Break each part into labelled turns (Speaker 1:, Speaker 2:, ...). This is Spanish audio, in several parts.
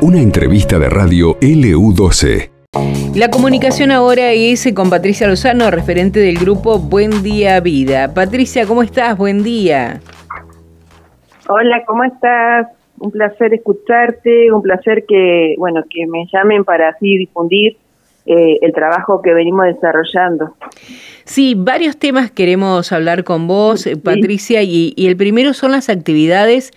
Speaker 1: Una entrevista de radio LU12.
Speaker 2: La comunicación ahora es con Patricia Lozano, referente del grupo Buen Día Vida. Patricia, ¿cómo estás? Buen día.
Speaker 3: Hola, ¿cómo estás? Un placer escucharte, un placer que, bueno, que me llamen para así difundir eh, el trabajo que venimos desarrollando.
Speaker 2: Sí, varios temas queremos hablar con vos, Patricia, y, el primero son las actividades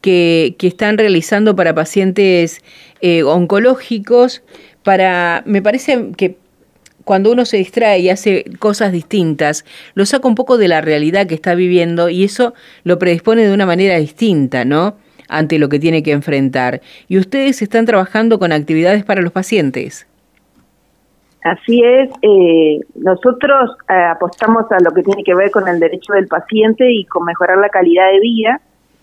Speaker 2: que, que están realizando para pacientes eh, oncológicos, para, me parece que cuando uno se distrae y hace cosas distintas, lo saca un poco de la realidad que está viviendo y eso lo predispone de una manera distinta, ¿no? Ante lo que tiene que enfrentar. Y ustedes están trabajando con actividades para los pacientes.
Speaker 3: Así es, eh, nosotros eh, apostamos a lo que tiene que ver con el derecho del paciente y con mejorar la calidad de vida.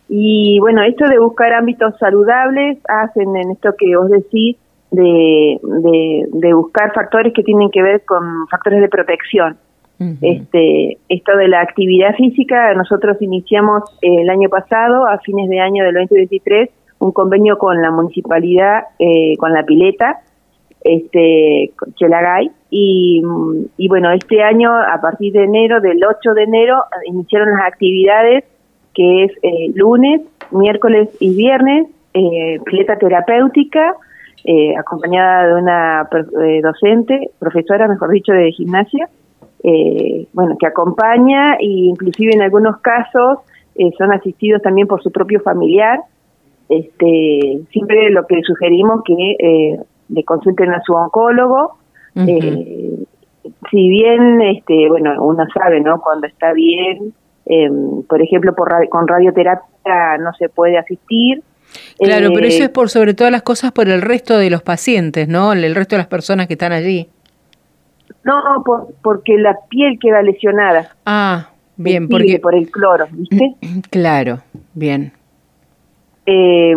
Speaker 3: Y bueno, esto de buscar ámbitos saludables hacen en esto que vos decís, de, de, buscar factores que tienen que ver con factores de protección. Este, esto de la actividad física, nosotros iniciamos el año pasado, a fines de año del 2023, un convenio con la municipalidad, eh, con la pileta, este, Chelagay, y, y bueno, este año, a partir de enero, del 8 de enero, iniciaron las actividades que es eh, lunes, miércoles y viernes, eh, terapéutica, eh, acompañada de una eh, docente, profesora, mejor dicho, de gimnasia, bueno, que acompaña e inclusive en algunos casos son asistidos también por su propio familiar. Este, siempre lo que sugerimos que le consulten a su oncólogo. si bien, este, bueno, uno sabe, ¿no? Cuando está bien, em, por ejemplo, por con radioterapia no se puede asistir,
Speaker 2: Claro, pero eso eh, es por sobre todas las cosas por el resto de los pacientes, ¿no? El resto de las personas que están allí.
Speaker 3: No, porque la piel queda lesionada.
Speaker 2: Ah, bien, porque
Speaker 3: por el cloro, ¿viste?
Speaker 2: Claro, bien.
Speaker 3: Eh,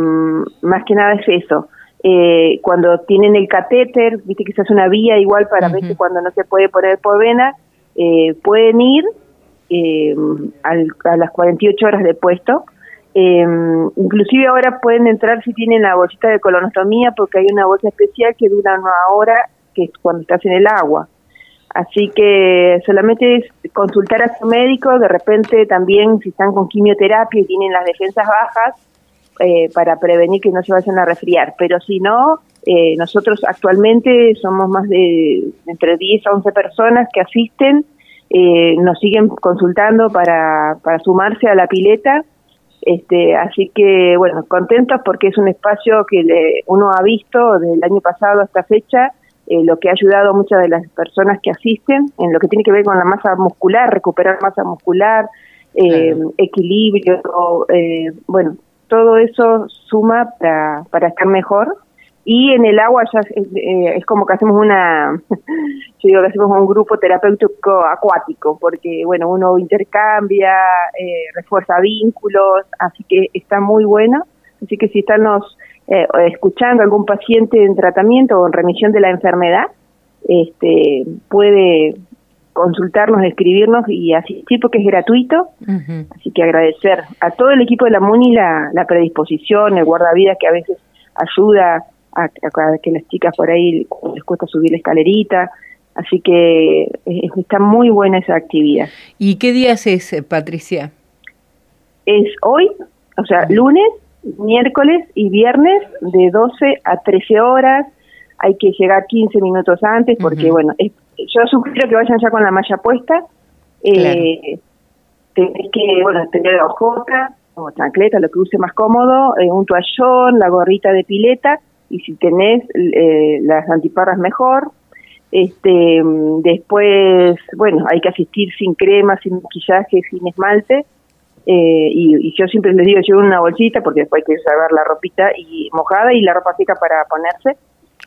Speaker 3: más que nada es eso. Eh, cuando tienen el catéter, viste que se hace una vía igual para ver que cuando no se puede poner por vena, eh, pueden ir eh, al, a las 48 horas de puesto eh, inclusive ahora pueden entrar si tienen la bolsita de colonostomía porque hay una bolsa especial que dura una hora que es cuando estás en el agua. Así que solamente es consultar a su médico, de repente también si están con quimioterapia y tienen las defensas bajas, eh, para prevenir que no se vayan a resfriar. Pero si no, eh, nosotros actualmente somos más de entre 10 a 11 personas que asisten, eh, nos siguen consultando para, para sumarse a la pileta este, así que, bueno, contentos porque es un espacio que le, uno ha visto desde el año pasado a esta fecha, eh, lo que ha ayudado a muchas de las personas que asisten en lo que tiene que ver con la masa muscular, recuperar masa muscular, eh, equilibrio, eh, bueno, todo eso suma para, para estar mejor y en el agua ya eh, es, como que hacemos una, yo digo que hacemos un grupo terapéutico acuático, porque bueno, uno intercambia, eh, refuerza vínculos, así que está muy bueno. Así que si están eh, escuchando algún paciente en tratamiento o en remisión de la enfermedad, este, puede consultarnos, escribirnos y asistir porque es gratuito. Así que agradecer a todo el equipo de la MUNI la, la predisposición, el guardavidas que a veces ayuda a, que las chicas por ahí les cuesta subir la escalerita. Así que está muy buena esa actividad.
Speaker 2: ¿Y qué días es, Patricia?
Speaker 3: Es hoy, o sea, lunes, miércoles y viernes de 12 a 13 horas. Hay que llegar 15 minutos antes porque, bueno, yo sugiero que vayan ya con la malla puesta. Eh, tenés que, bueno, tener hojota o chancleta, lo que use más cómodo, eh, un toallón, la gorrita de pileta y si tenés eh, las antiparras mejor. Este, después, bueno, hay que asistir sin crema, sin maquillaje, sin esmalte. Eh, y, yo siempre les digo, lleven una bolsita porque después hay que saber la ropita y mojada y la ropa seca para ponerse.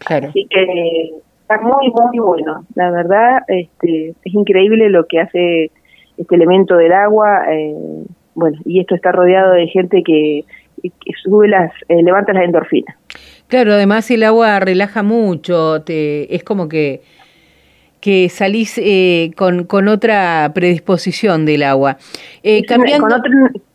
Speaker 3: Así que está muy, muy bueno. La verdad, este, es increíble lo que hace este elemento del agua. Eh, bueno, y esto está rodeado de gente que, sube las, eh, levanta las endorfinas.
Speaker 2: Claro, además el agua relaja mucho, te, es como que, que salís eh, con, con otra predisposición del agua.
Speaker 3: Eh, con,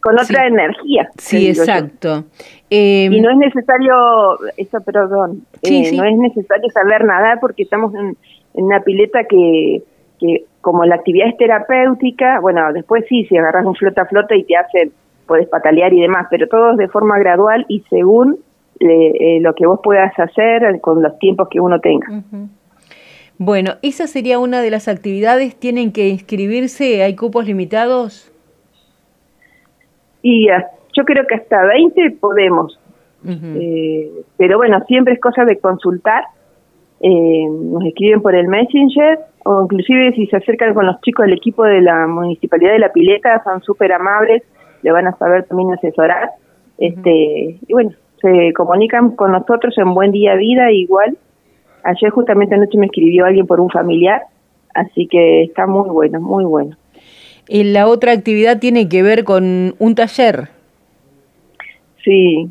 Speaker 3: con otra energía.
Speaker 2: Sí, exacto.
Speaker 3: y no es necesario, eso perdón, no es necesario saber nadar porque estamos en, en una pileta que, que como la actividad es terapéutica, bueno, después sí, si agarras un flota flota y te hacen, puedes patalear y demás, pero todo es de forma gradual y según eh, lo que vos puedas hacer con los tiempos que uno tenga.
Speaker 2: Bueno, esa sería una de las actividades. ¿Tienen que inscribirse? ¿Hay cupos limitados?
Speaker 3: Y yo creo que hasta 20 podemos. Eh, pero bueno, siempre es cosa de consultar. Eh, nos escriben por el Messenger o inclusive si se acercan con los chicos del equipo de la Municipalidad de La Pileta, son súper amables, le van a saber también asesorar. este Y bueno, se comunican con nosotros en Buen Día Vida igual. Ayer justamente anoche me escribió alguien por un familiar, así que está muy bueno, muy bueno.
Speaker 2: ¿Y la otra actividad tiene que ver con un taller?
Speaker 3: Sí,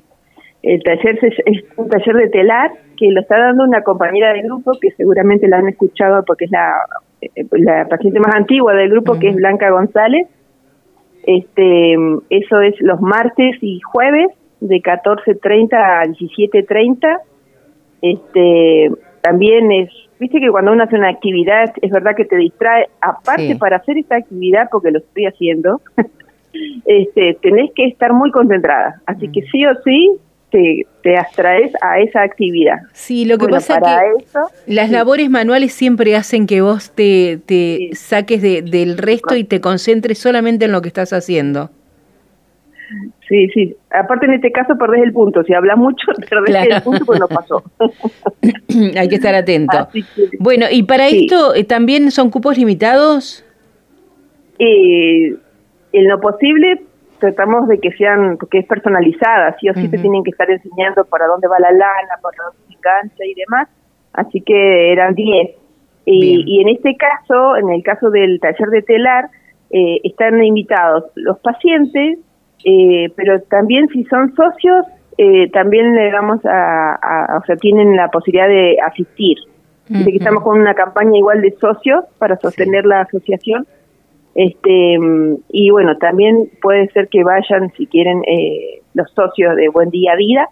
Speaker 3: el taller es un taller de telar que lo está dando una compañera del grupo que seguramente la han escuchado porque es la, eh, la paciente más antigua del grupo, que es Blanca González. Este, eso es los martes y jueves de 14.30 a 17.30. Este, también es, viste que cuando uno hace una actividad, es verdad que te distrae, aparte para hacer esta actividad, porque lo estoy haciendo, este, tenés que estar muy concentrada. Así que sí o sí, te, te abstraes a esa actividad.
Speaker 2: Sí, lo que pasa es que las labores manuales siempre hacen que vos te, te saques de, del resto y te concentres solamente en lo que estás haciendo.
Speaker 3: Sí, sí. Aparte en este caso perdés el punto. Si hablas mucho, perdés el punto, pues no pasó.
Speaker 2: Hay que estar atento. bueno, y para esto eh, también son cupos limitados.
Speaker 3: Eh, en lo posible tratamos de que sean, porque es personalizada, sí o sí te tienen que estar enseñando para dónde va la lana, para dónde se engancha y demás, así que eran 10. Y, y, en este caso, en el caso del taller de telar, eh, están invitados los pacientes, eh, pero también si son socios, eh, también le damos a, o sea, tienen la posibilidad de asistir. que estamos con una campaña igual de socios para sostener la asociación este y bueno, también puede ser que vayan si quieren eh, los socios de Buen Día Vida.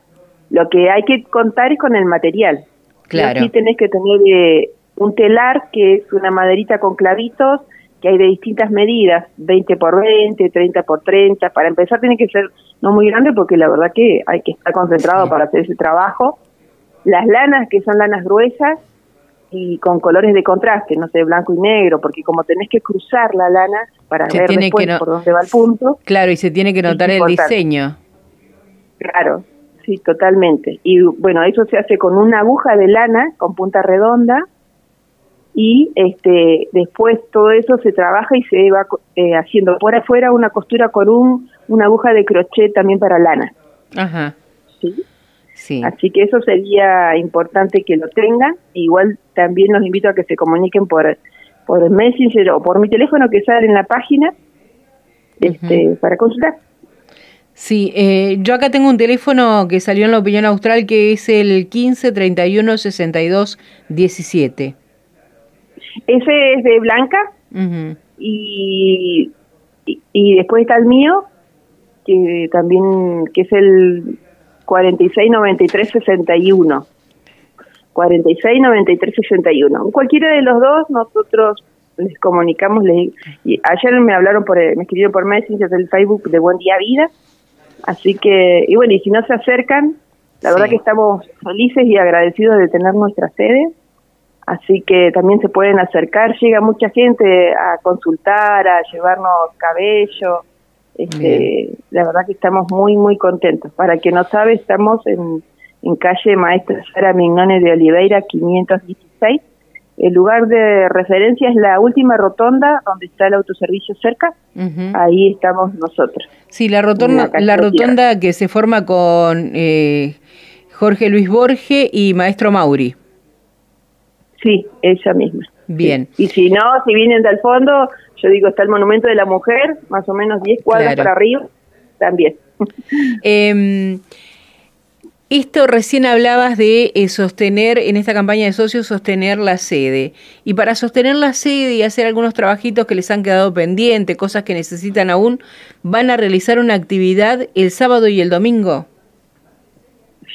Speaker 3: Lo que hay que contar es con el material.
Speaker 2: Claro.
Speaker 3: Aquí tenés que tener eh, un telar que es una maderita con clavitos que hay de distintas medidas, 20 por 20, 30 por 30. Para empezar tiene que ser no muy grande porque la verdad que hay que estar concentrado para hacer ese trabajo. Las lanas, que son lanas gruesas, y con colores de contraste, no sé, blanco y negro, porque como tenés que cruzar la lana para ver después por dónde va el punto.
Speaker 2: Claro, y se tiene que notar el diseño.
Speaker 3: Claro, sí, totalmente. Y bueno, eso se hace con una aguja de lana con punta redonda y este después todo eso se trabaja y se va eh, haciendo por afuera una costura con un una aguja de crochet también para lana.
Speaker 2: Ajá.
Speaker 3: ¿Sí? Así que eso sería importante que lo tengan. Igual también los invito a que se comuniquen por, por Messenger o por mi teléfono que sale en la página este, para consultar.
Speaker 2: Sí, eh, yo acá tengo un teléfono que salió en la opinión austral que es el 15 31 62 17.
Speaker 3: Ese es de Blanca y, y, y después está el mío que también que es el 46 93 61. 46 93 61. Cualquiera de los dos nosotros les comunicamos, les, y ayer me hablaron por, me escribieron por Messenger del Facebook de Buen Día Vida, así que, y bueno, y si no se acercan, la verdad que estamos felices y agradecidos de tener nuestra sede, así que también se pueden acercar, llega mucha gente a consultar, a llevarnos cabello, este, la verdad que estamos muy, muy contentos. Para que no sabe, estamos en, en calle Maestra Sara Mignone de Oliveira, 516. El lugar de referencia es la última rotonda donde está el autoservicio cerca. Ahí estamos nosotros.
Speaker 2: Sí, la rotonda, la rotonda que se forma con eh, Jorge Luis Borge y Maestro Mauri.
Speaker 3: Sí, ella misma.
Speaker 2: Bien.
Speaker 3: Y si no, si vienen del fondo, yo digo, está el Monumento de la Mujer, más o menos 10 cuadras para arriba, también.
Speaker 2: Em, Esto recién hablabas de eh, sostener, en esta campaña de socios, sostener la sede. Y para sostener la sede y hacer algunos trabajitos que les han quedado pendientes, cosas que necesitan aún, van a realizar una actividad el sábado y el domingo.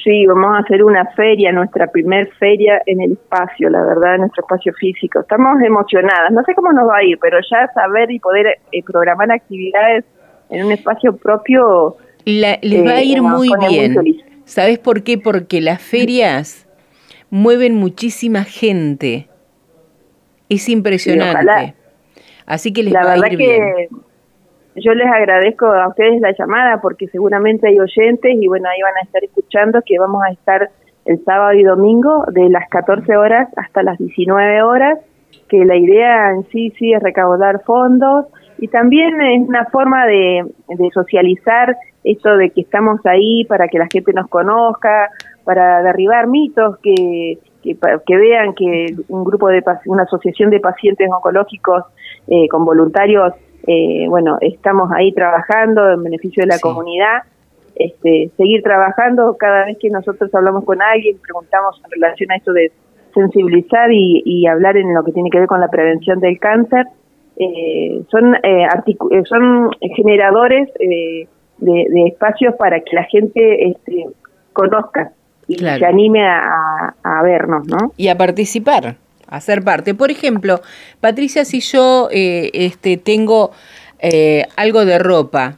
Speaker 3: Sí, vamos a hacer una feria, nuestra primer feria en el espacio, la verdad, en nuestro espacio físico. Estamos emocionadas, no sé cómo nos va a ir, pero ya saber y poder eh, programar actividades en un espacio propio...
Speaker 2: les va a eh, ir muy bien. ¿Sabes por qué? Porque las ferias mueven muchísima gente. Es impresionante. Así que les
Speaker 3: la
Speaker 2: va
Speaker 3: a ir que yo les agradezco a ustedes la llamada porque seguramente hay oyentes y bueno, ahí van a estar escuchando que vamos a estar el sábado y domingo de las 14 horas hasta las 19 horas, que la idea en sí sí es recaudar fondos y también es una forma de, socializar esto de que estamos ahí para que la gente nos conozca, para derribar mitos, que, que, vean que un grupo de una asociación de pacientes oncológicos eh, con voluntarios, eh, bueno, estamos ahí trabajando en beneficio de la comunidad. Este, seguir trabajando cada vez que nosotros hablamos con alguien, preguntamos en relación a esto de sensibilizar y, y hablar en lo que tiene que ver con la prevención del cáncer. Eh, son eh, son generadores eh, de, espacios para que la gente este, conozca y se anime a, vernos, ¿no?
Speaker 2: Y a participar, a parte. Por ejemplo, Patricia, si yo eh, este, tengo eh, algo de ropa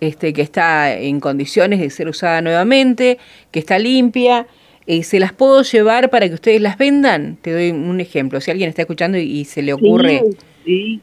Speaker 2: este, que está en condiciones de ser usada nuevamente, que está limpia, eh, ¿se las puedo llevar para que ustedes las vendan? Te doy un ejemplo. Si alguien está escuchando y, se le ocurre...
Speaker 3: sí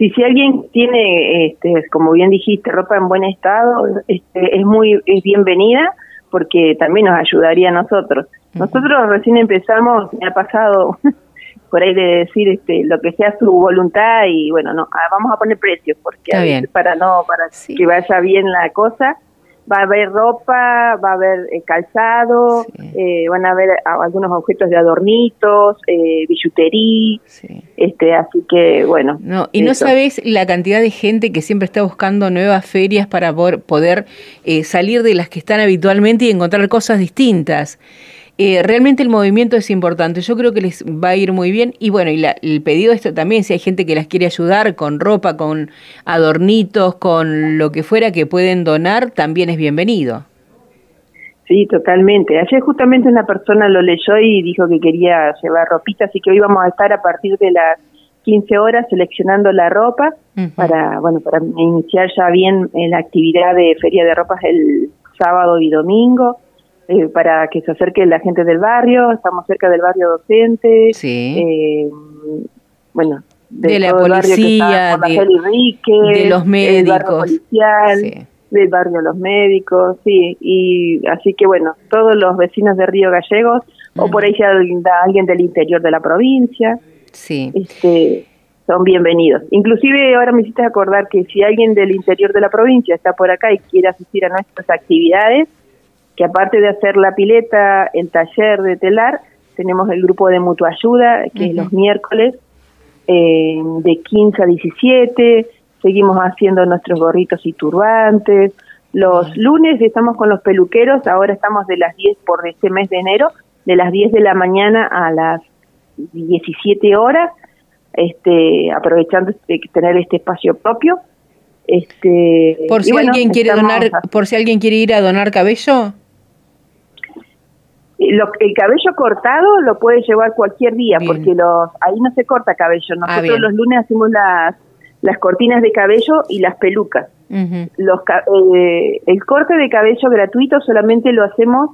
Speaker 3: si, si alguien tiene, este, como bien dijiste, ropa en buen estado, este, es muy es bienvenida porque también nos ayudaría a nosotros. Nosotros recién empezamos, me ha pasado por ahí de decir este, lo que sea su voluntad y bueno, no, ah, vamos a poner precios porque para no para que vaya bien la cosa va a haber ropa, va a haber eh, calzado, eh, van a haber algunos objetos de adornitos, eh, billutería, este, así que bueno.
Speaker 2: No, y no sabes la cantidad de gente que siempre está buscando nuevas ferias para poder, poder eh, salir de las que están habitualmente y encontrar cosas distintas. Eh, realmente el movimiento es importante. Yo creo que les va a ir muy bien. Y bueno, y el pedido de esto también, si hay gente que las quiere ayudar con ropa, con adornitos, con lo que fuera que pueden donar, también es bienvenido.
Speaker 3: Sí, totalmente. Ayer justamente una persona lo leyó y dijo que quería llevar ropita, así que hoy vamos a estar a partir de las 15 horas seleccionando la ropa para, bueno, para iniciar ya bien la actividad de feria de ropas el sábado y domingo. Eh, para que se acerque la gente del barrio, estamos cerca del barrio docente, eh, bueno,
Speaker 2: de, la policía, de, los médicos,
Speaker 3: del barrio de los médicos, sí, y así que bueno, todos los vecinos de Río Gallegos, o por ahí alguien del interior de la provincia,
Speaker 2: sí.
Speaker 3: este, son bienvenidos. Inclusive ahora me hiciste acordar que si alguien del interior de la provincia está por acá y quiere asistir a nuestras actividades, que aparte de hacer la pileta, el taller de telar, tenemos el grupo de mutua ayuda, que es los miércoles, eh, de 15 a 17, seguimos haciendo nuestros gorritos y turbantes. Los lunes estamos con los peluqueros, ahora estamos de las 10 por este mes de enero, de las 10 de la mañana a las 17 horas, este, aprovechando tener este espacio propio. Este,
Speaker 2: por si alguien quiere donar, por si alguien quiere ir a donar cabello
Speaker 3: el cabello cortado lo puede llevar cualquier día porque los ahí no se corta cabello. Ah, Nosotros los lunes hacemos las, las cortinas de cabello y las pelucas. los, eh, el corte de cabello gratuito solamente lo hacemos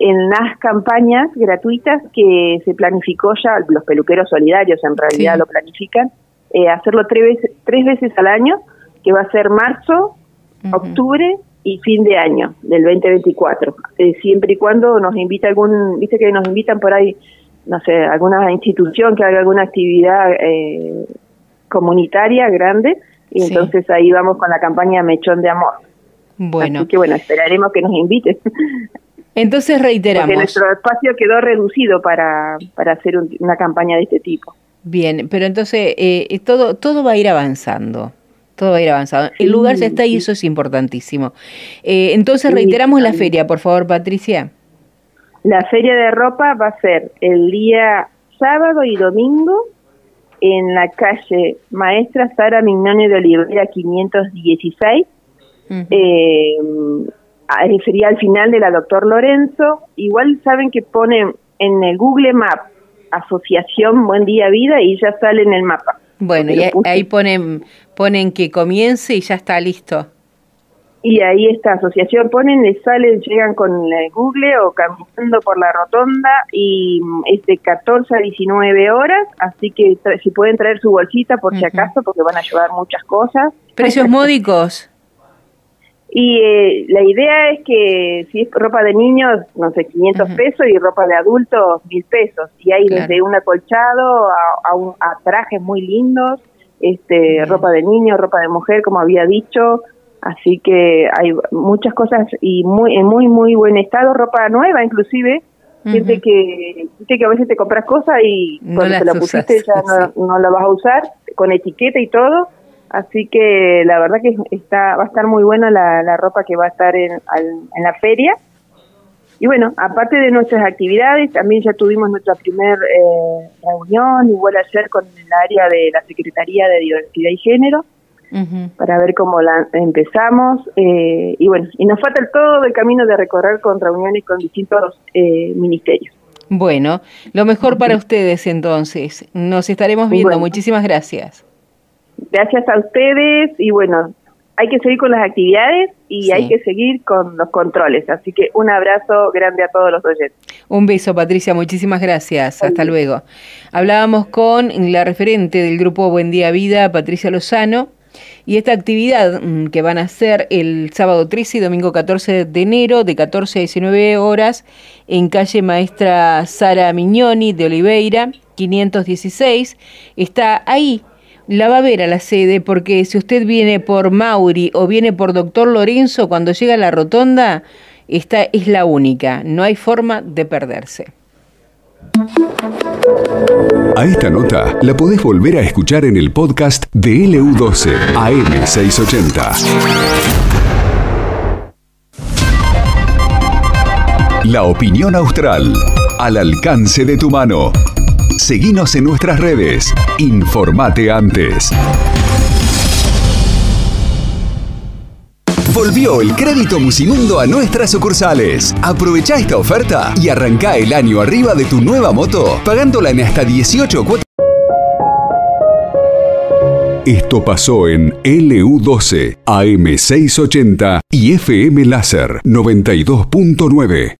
Speaker 3: en las campañas gratuitas que se planificó ya, los peluqueros solidarios en realidad lo planifican, eh, hacerlo tres veces, tres veces al año, que va a ser marzo, octubre y fin de año del 2024, eh, siempre y cuando nos invita algún, viste que nos invitan por ahí, no sé, alguna institución que haga alguna actividad eh, comunitaria grande, y entonces ahí vamos con la campaña Mechón de Amor.
Speaker 2: Bueno.
Speaker 3: Así que bueno, esperaremos que nos inviten.
Speaker 2: Entonces reiteramos.
Speaker 3: Porque nuestro espacio quedó reducido para, para hacer una campaña de este tipo.
Speaker 2: Bien, pero entonces eh, todo, todo va a ir avanzando todo va a ir avanzando. El lugar ya está y eso es importantísimo. Eh, entonces reiteramos la feria, por favor, Patricia.
Speaker 3: La feria de ropa va a ser el día sábado y domingo en la calle Maestra Sara Mignone de Olivera 516. eh, sería al final de la Doctor Lorenzo. Igual saben que ponen en el Google Map Asociación Buen Día Vida y ya sale en el mapa.
Speaker 2: Bueno, y ahí ponen, ponen que comience y ya está listo.
Speaker 3: Y ahí esta asociación ponen, les salen, llegan con el Google o caminando por la rotonda y mm, es de 14 a 19 horas, así que si pueden traer su bolsita por si acaso, porque van a llevar muchas cosas.
Speaker 2: ¿Precios módicos?
Speaker 3: Y eh, la idea es que si es ropa de niños, no sé, 500 pesos y ropa de adultos, 1000 pesos. Y hay desde un acolchado a, a, trajes muy lindos, este, ropa de niño, ropa de mujer, como había dicho. Así que hay muchas cosas y muy en muy, muy buen estado, ropa nueva inclusive. Gente que, que a veces te compras cosas y cuando te la pusiste ya no, no la vas a usar, con etiqueta y todo Así que la verdad que está va a estar muy buena la, ropa que va a estar en, en, la feria. Y bueno, aparte de nuestras actividades, también ya tuvimos nuestra primera eh, reunión, igual ayer con el área de la Secretaría de Diversidad y Género, para ver cómo la empezamos. Eh, y bueno, y nos falta todo el camino de recorrer con reuniones con distintos eh, ministerios.
Speaker 2: Bueno, lo mejor para ustedes entonces. Nos estaremos viendo. Muchísimas gracias.
Speaker 3: Gracias a ustedes y bueno, hay que seguir con las actividades y hay que seguir con los controles. Así que un abrazo grande a todos los oyentes.
Speaker 2: Un beso, Patricia. Muchísimas gracias. Hasta luego. Hablábamos con la referente del grupo Buen Día Vida, Patricia Lozano. Y esta actividad mm, que van a hacer el sábado 13 y domingo 14 de enero de 14 a 19 horas en calle Maestra Sara Mignoni de Oliveira, 516, está ahí la va a ver a la sede porque si usted viene por Mauri o viene por Doctor Lorenzo, cuando llega a la rotonda, esta es la única, no hay forma de perderse.
Speaker 1: A esta nota la podés volver a escuchar en el podcast de LU12 AM680. La opinión austral, al alcance de tu mano. Seguinos en nuestras redes. Informate antes. Volvió el crédito Musimundo a nuestras sucursales. Aprovecha esta oferta y arranca el año arriba de tu nueva moto, pagándola en hasta 18 cuotas. Esto pasó en LU12, AM680 y FM Láser 92.9.